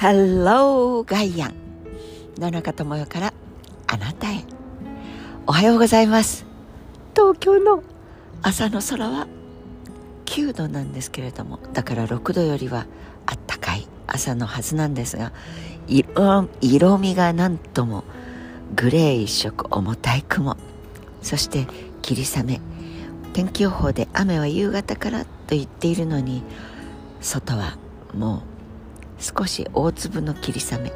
Hello ガイアン野中智代からあなたへ。おはようございます。東京の朝の空は9度なんですけれどもだから6度よりはあったかい朝のはずなんですが色色味がなんともグレー一色重たい雲。そして霧雨。天気予報で雨は夕方からと言っているのに外はもう少し大粒の霧雨。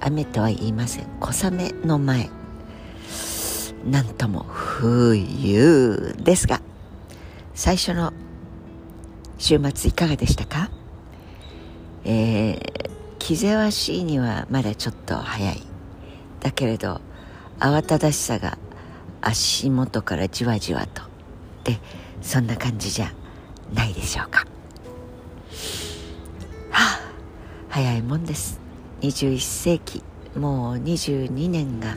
雨とは言いません。小雨の前。なんとも冬ですが。最初の週末いかがでしたか？えー、気ぜわしいにはまだちょっと早い。だけれど慌ただしさが足元からじわじわと。でそんな感じじゃないでしょうか。早いもんです。21世紀もう22年が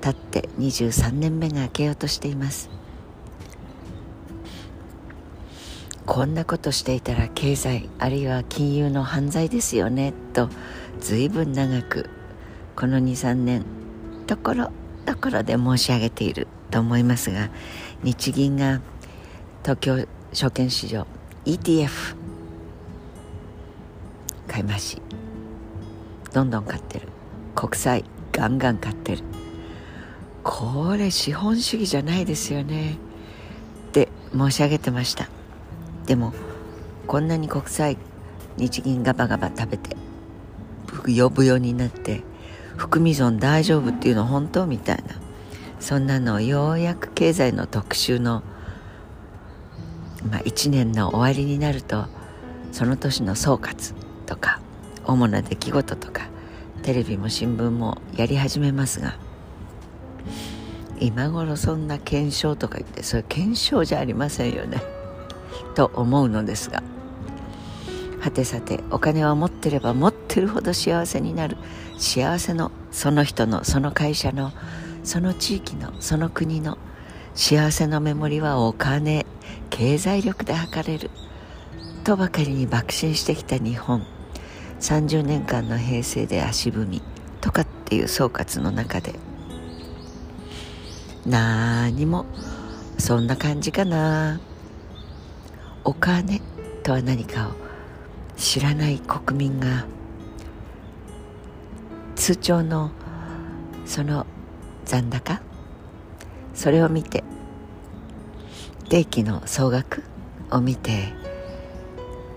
経って23年目が明けようとしています。こんなことしていたら経済あるいは金融の犯罪ですよねと随分長くこの23年ところどころで申し上げていると思いますが日銀が東京証券市場 ETF 買い増し。どんどん買ってる。国債ガンガン買ってる。これ資本主義じゃないですよね。って申し上げてました。でもこんなに国債日銀ガバガバ食べてブヨブヨになって含み損大丈夫っていうの本当みたいな。そんなのをようやく経済の特集の、まあ、1年の終わりになるとその年の総括。とか主な出来事とかテレビも新聞もやり始めますが今頃そんな検証とか言ってそれ検証じゃありませんよねと思うのですがはてさてお金は持ってれば持ってるほど幸せになる幸せのその人のその会社のその地域のその国の幸せのメモリはお金経済力で測れるとばかりに爆心してきた日本。30年間の平成で足踏みとかっていう総括の中で。なにもそんな感じかな。お金とは何かを知らない国民が通帳のその残高それを見て定期の総額を見て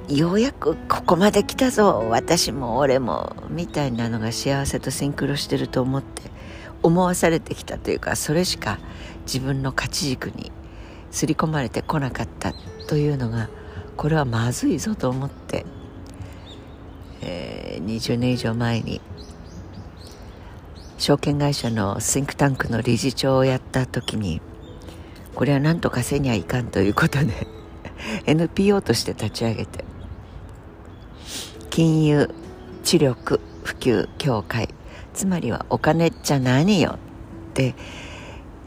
ようやくここまで来たぞ。私も俺もみたいなのが幸せとシンクロしてると思って思わされてきたというかそれしか自分の価値軸に刷り込まれてこなかったというのがこれはまずいぞと思って、えー、20年以上前に証券会社のシンクタンクの理事長をやった時にこれは何とかせにはいかんということで NPO として立ち上げて。金融知力普及協会。つまりはお金じゃ何よって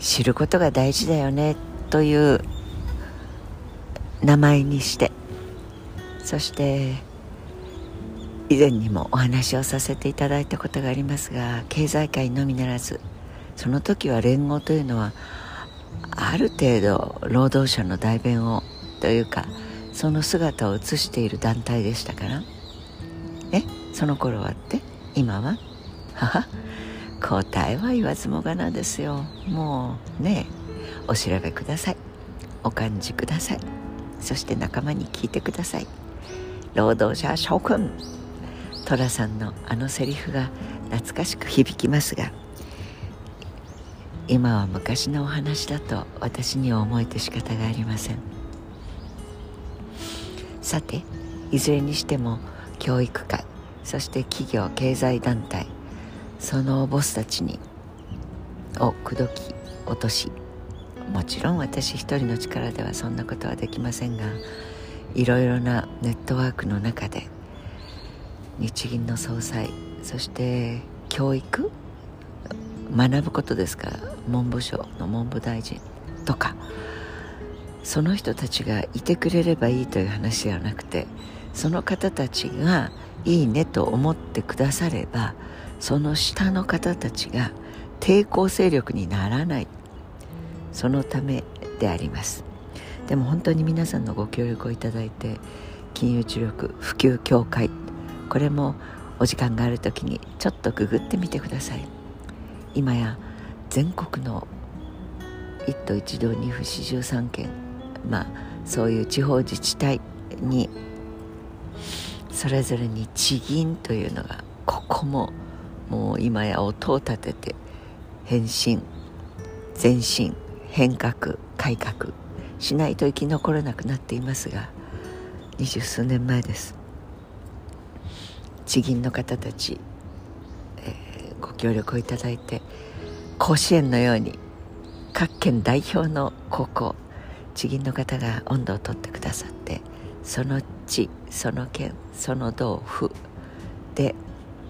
知ることが大事だよねという名前にして。そして以前にもお話をさせていただいたことがありますが経済界のみならずその時は連合というのはある程度労働者の代弁をというかその姿を映している団体でしたからその頃はって今は？は答えは言わずもがなですよ。もうねお調べください。お感じください。そして仲間に聞いてください。労働者諸君。寅さんのあのセリフが懐かしく響きますが今は昔のお話だと私には思えて仕方がありません。さていずれにしても教育界そして企業経済団体そのボスたちにを口説き落としもちろん私一人の力ではそんなことはできませんがいろいろなネットワークの中で日銀の総裁そして教育学ぶことですから文部省の文部大臣とかその人たちがいてくれればいいという話ではなくてその方たちがいいねと思ってくださればその下の方たちが抵抗勢力にならない。そのためであります。でも本当に皆さんのご協力をいただいて金融知力普及協会これもお時間がある時にちょっとググってみてください。今や全国の一都一道二府四十三県まあそういう地方自治体にそれぞれに地銀というのがここももう今や音を立てて変身前進変革改革しないと生き残れなくなっていますが二十数年前です。地銀の方たち、えー、ご協力をいただいて甲子園のように各県代表の高校地銀の方が温度を取ってくださってその地その県その道府で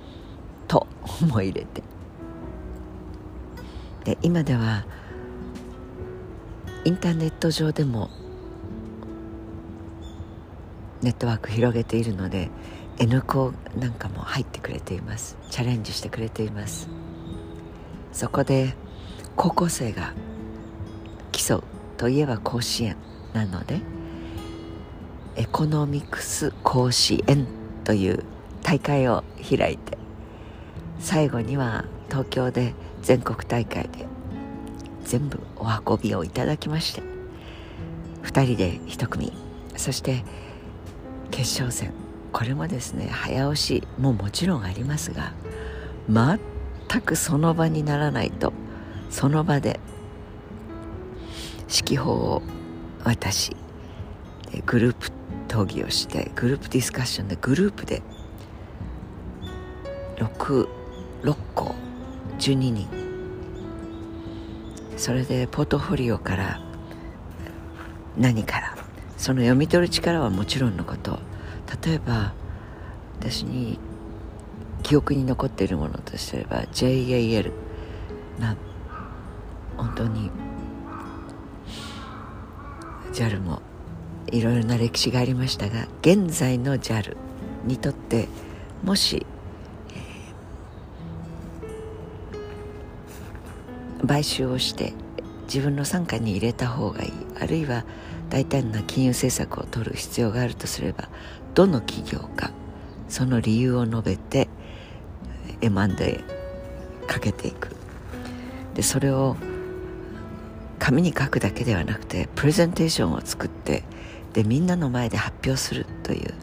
「と」も入れて。で今ではインターネット上でもネットワーク広げているので N 校なんかも入ってくれています。チャレンジしてくれています。そこで高校生が競うといえば甲子園なのでエコノミクス甲子園という大会を開いて最後には東京で全国大会で全部お運びをいただきまして2人で1組そして決勝戦これもですね早押しももちろんありますが全くその場にならないとその場で指揮法を渡しグループ討議をしてグループディスカッションでグループで 6, 6校12人。それでポートフォリオから何からその読み取る力はもちろんのこと。例えば私に記憶に残っているものとすれば JAL まあ本当に JAL もいろいろな歴史がありましたが現在の JAL にとってもし、えー、買収をして自分の傘下に入れた方がいいあるいは大胆な金融政策を取る必要があるとすればどの企業かその理由を述べて M&A かけていく。でそれを紙に書くだけではなくてプレゼンテーションを作ってでみんなの前で発表するという、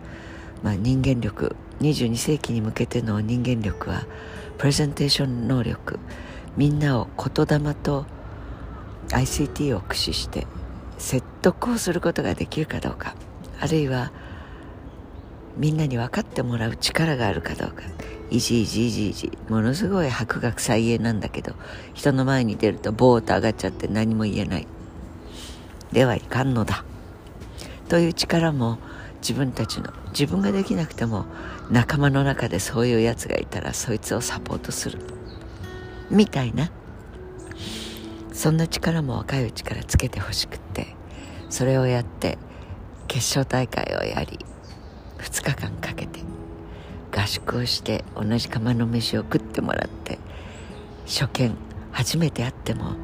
まあ、人間力22世紀に向けての人間力はプレゼンテーション能力みんなを言霊と ICT を駆使して説得をすることができるかどうかあるいはみんなに分かってもらう力があるかどうかいじいじいじいじものすごい博学再現なんだけど人の前に出るとボーッと上がっちゃって何も言えない。ではいかんのだ。という力も自分たちの自分ができなくても仲間の中でそういうやつがいたらそいつをサポートする。みたいな。そんな力も若いうちからつけてほしくってそれをやって決勝大会をやり2日間かけて合宿をして同じ釜の飯を食ってもらって初見初めて会っても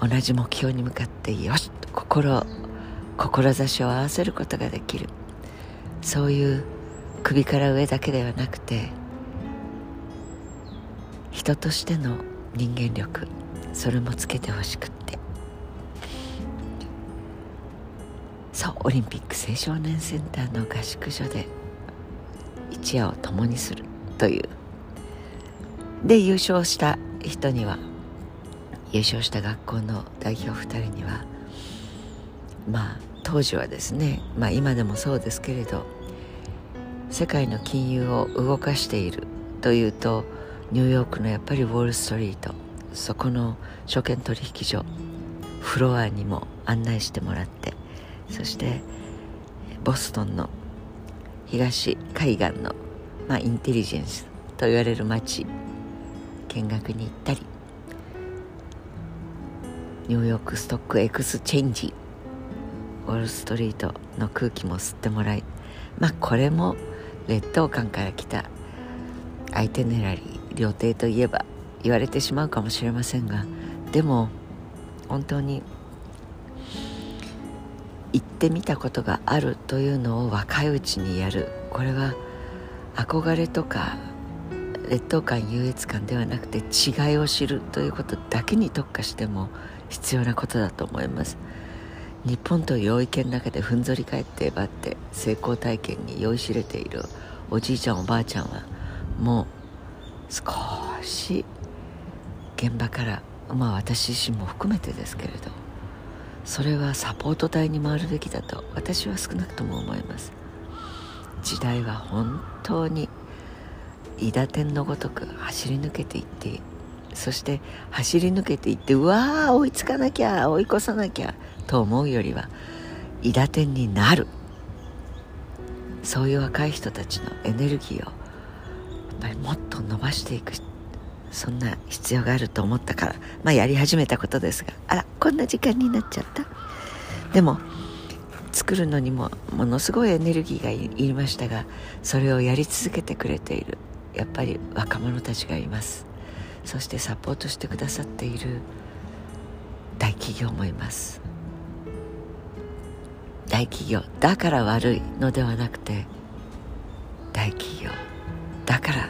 同じ目標に向かってよしと心志を合わせることができる。そういう首から上だけではなくて人としての人間力それもつけてほしくって。そうオリンピック青少年センターの合宿所で一夜を共にするという。で優勝した人には優勝した学校の代表2人にはまあ当時はですねまあ今でもそうですけれど世界の金融を動かしているというとニューヨークのやっぱりウォール・ストリートそこの証券取引所フロアにも案内してもらってそしてボストンの東海岸の、まあ、インテリジェンスと言われる街見学に行ったりニューヨークストックエクスチェンジウォールストリートの空気も吸ってもらいまあこれも劣等感から来た itinerary 旅程といえば言われてしまうかもしれませんがでも本当に行ってみたことがあるというのを若いうちにやる。これは憧れとか劣等感優越感ではなくて違いを知るということだけに特化しても必要なことだと思います。日本という領域の中でふんぞり返ってばって成功体験に酔いしれているおじいちゃんおばあちゃんはもう少し現場からまあ私自身も含めてですけれどそれはサポート隊に回るべきだと私は少なくとも思います。時代は本当に伊田天のごとく走り抜けていってそして走り抜けていってうわー追いつかなきゃ追い越さなきゃと思うよりは伊田天になる。そういう若い人たちのエネルギーをやっぱりもっと伸ばしていくそんな必要があると思ったからまあやり始めたことですがあらこんな時間になっちゃった。でも作るのにもものすごいエネルギーがいりましたがそれをやり続けてくれているやっぱり若者たちがいます。そしてサポートしてくださっている大企業もいます。大企業だから悪いのではなくて大企業だから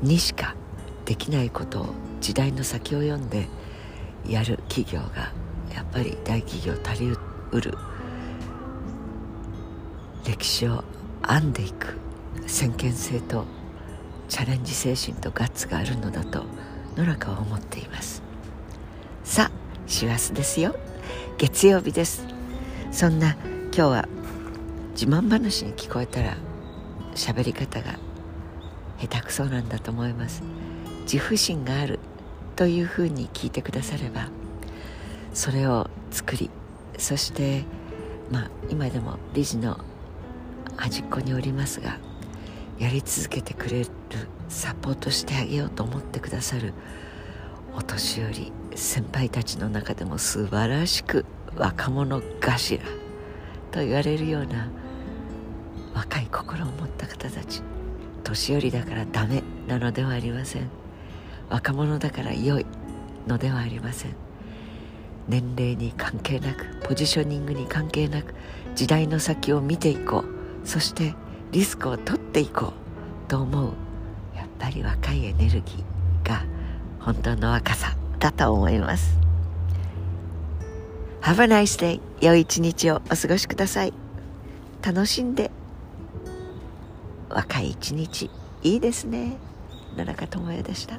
にしかできないことを時代の先を読んでやる企業がやっぱり大企業足りうる歴史を編んでいく。先見性とチャレンジ精神とガッツがあるのだと野中は思っています。さあ師走ですよ。月曜日です。そんな今日は自慢話に聞こえたら喋り方が下手くそなんだと思います。自負心があるというふうに聞いてくださればそれを作りそしてまあ今でも理事の端っこにおりますがやり続けてくれるサポートしてあげようと思ってくださるお年寄り先輩たちの中でも素晴らしく若者頭と言われるような若い心を持った方たち年寄りだからダメなのではありません。若者だから良いのではありません。年齢に関係なくポジショニングに関係なく時代の先を見ていこうそしてリスクを取っていこうと思うやっぱり若いエネルギーが本当の若さだと思います。Have a nice day. 良い一日をお過ごしください。楽しんで。若い一日。いいですね。野中智也でした。